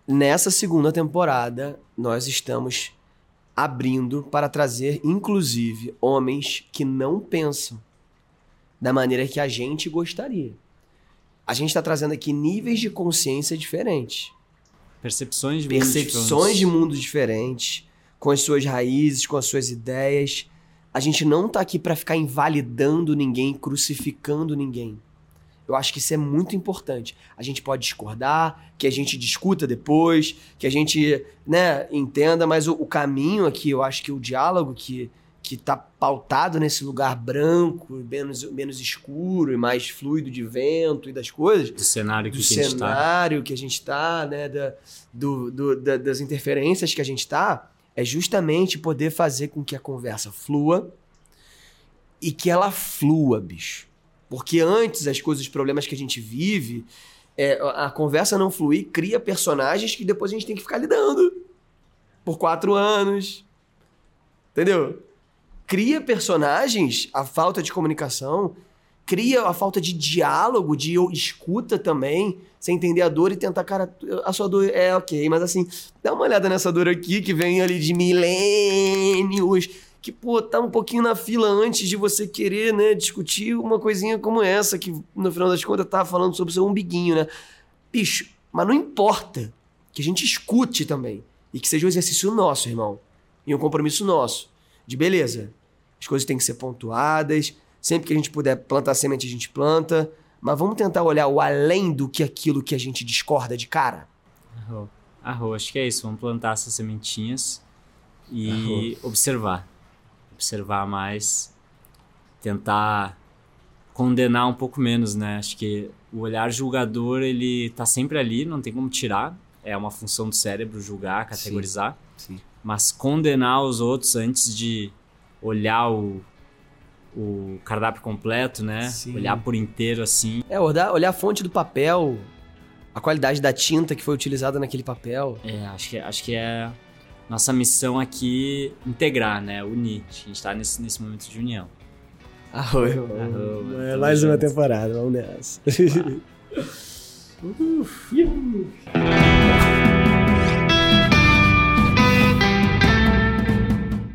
nessa segunda temporada nós estamos abrindo para trazer, inclusive, homens que não pensam da maneira que a gente gostaria. A gente está trazendo aqui níveis de consciência diferentes. Percepções de percepções de diferentes. mundos diferentes, com as suas raízes, com as suas ideias. A gente não tá aqui para ficar invalidando ninguém, crucificando ninguém. Eu acho que isso é muito importante. A gente pode discordar, que a gente discuta depois, que a gente, né, entenda, mas o, o caminho aqui, eu acho que o diálogo que que tá pautado nesse lugar branco, menos, menos escuro e mais fluido de vento e das coisas, do cenário que do a gente tá. cenário que a gente tá, né, da, do, do- da- das interferências que a gente tá, é justamente poder fazer com que a conversa flua e que ela flua, bicho. Porque antes as coisas, os problemas que a gente vive, é, a conversa não fluir cria personagens que depois a gente tem que ficar lidando por quatro anos. Entendeu? Cria personagens, a falta de comunicação, cria a falta de diálogo, de escuta também, sem entender a dor e tentar, cara, a sua dor é ok, mas assim, dá uma olhada nessa dor aqui que vem ali de milênios, que, pô, tá um pouquinho na fila antes de você querer, né, discutir uma coisinha como essa, que no final das contas tava falando sobre o seu umbiguinho, né? Bicho, mas não importa que a gente escute também. E que seja um exercício nosso, irmão. E um compromisso nosso. De beleza. As coisas têm que ser pontuadas. Sempre que a gente puder plantar semente, a gente planta. Mas vamos tentar olhar o além do que aquilo que a gente discorda de cara? Arro. Arro, acho que é isso. Vamos plantar essas sementinhas e Arro. observar. Observar mais. Tentar condenar um pouco menos, né? Acho que o olhar julgador, ele tá sempre ali, não tem como tirar. É uma função do cérebro julgar, categorizar. Sim, sim. Mas condenar os outros antes de olhar o, o cardápio completo, né? Sim. Olhar por inteiro assim. É, olhar, olhar a fonte do papel, a qualidade da tinta que foi utilizada naquele papel. É, acho que, acho que é nossa missão aqui integrar, né? Unir. A gente tá nesse, nesse momento de união. Arroio, Arroio. É mais uma temporada, vamos nessa.